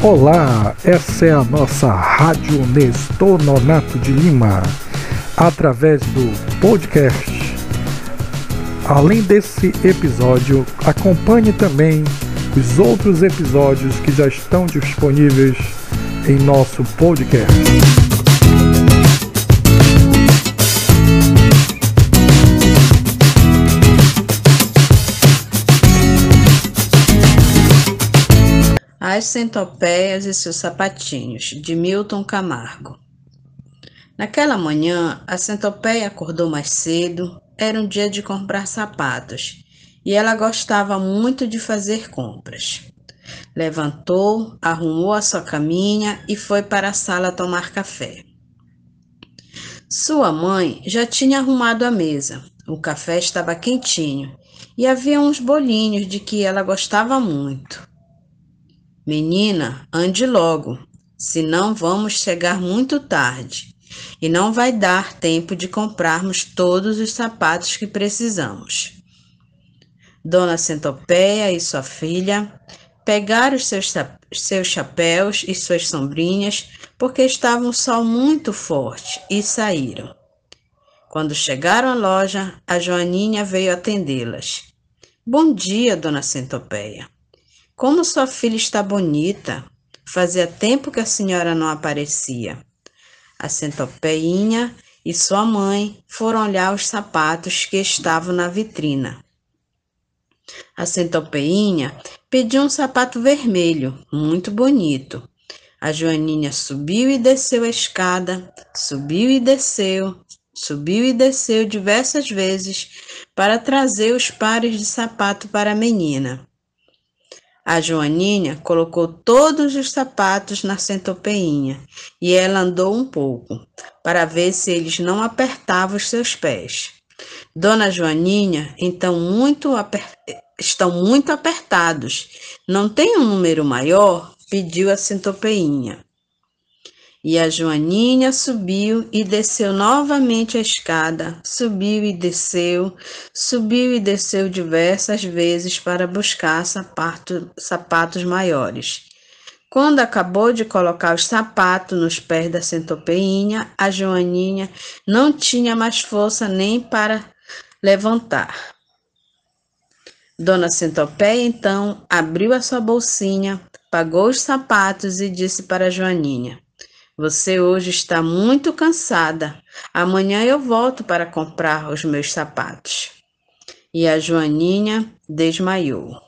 Olá, essa é a nossa Rádio Nestor Nonato de Lima, através do podcast. Além desse episódio, acompanhe também os outros episódios que já estão disponíveis em nosso podcast. As Centopeias e seus Sapatinhos, de Milton Camargo. Naquela manhã, a centopeia acordou mais cedo, era um dia de comprar sapatos, e ela gostava muito de fazer compras. Levantou, arrumou a sua caminha e foi para a sala tomar café. Sua mãe já tinha arrumado a mesa. O café estava quentinho e havia uns bolinhos de que ela gostava muito. Menina, ande logo, senão vamos chegar muito tarde e não vai dar tempo de comprarmos todos os sapatos que precisamos. Dona Centopeia e sua filha pegaram seus, seus chapéus e suas sombrinhas porque estava um sol muito forte e saíram. Quando chegaram à loja, a Joaninha veio atendê-las. Bom dia, Dona Centopeia. Como sua filha está bonita! Fazia tempo que a senhora não aparecia. A centopeinha e sua mãe foram olhar os sapatos que estavam na vitrina. A centopeinha pediu um sapato vermelho, muito bonito. A Joaninha subiu e desceu a escada, subiu e desceu, subiu e desceu diversas vezes para trazer os pares de sapato para a menina. A Joaninha colocou todos os sapatos na centopeinha e ela andou um pouco, para ver se eles não apertavam os seus pés. Dona Joaninha, então, muito estão muito apertados. Não tem um número maior? Pediu a centopeinha. E a Joaninha subiu e desceu novamente a escada, subiu e desceu, subiu e desceu diversas vezes para buscar sapato, sapatos maiores. Quando acabou de colocar os sapatos nos pés da centopeinha, a Joaninha não tinha mais força nem para levantar. Dona Centopeia então abriu a sua bolsinha, pagou os sapatos e disse para a Joaninha: você hoje está muito cansada. Amanhã eu volto para comprar os meus sapatos. E a Joaninha desmaiou.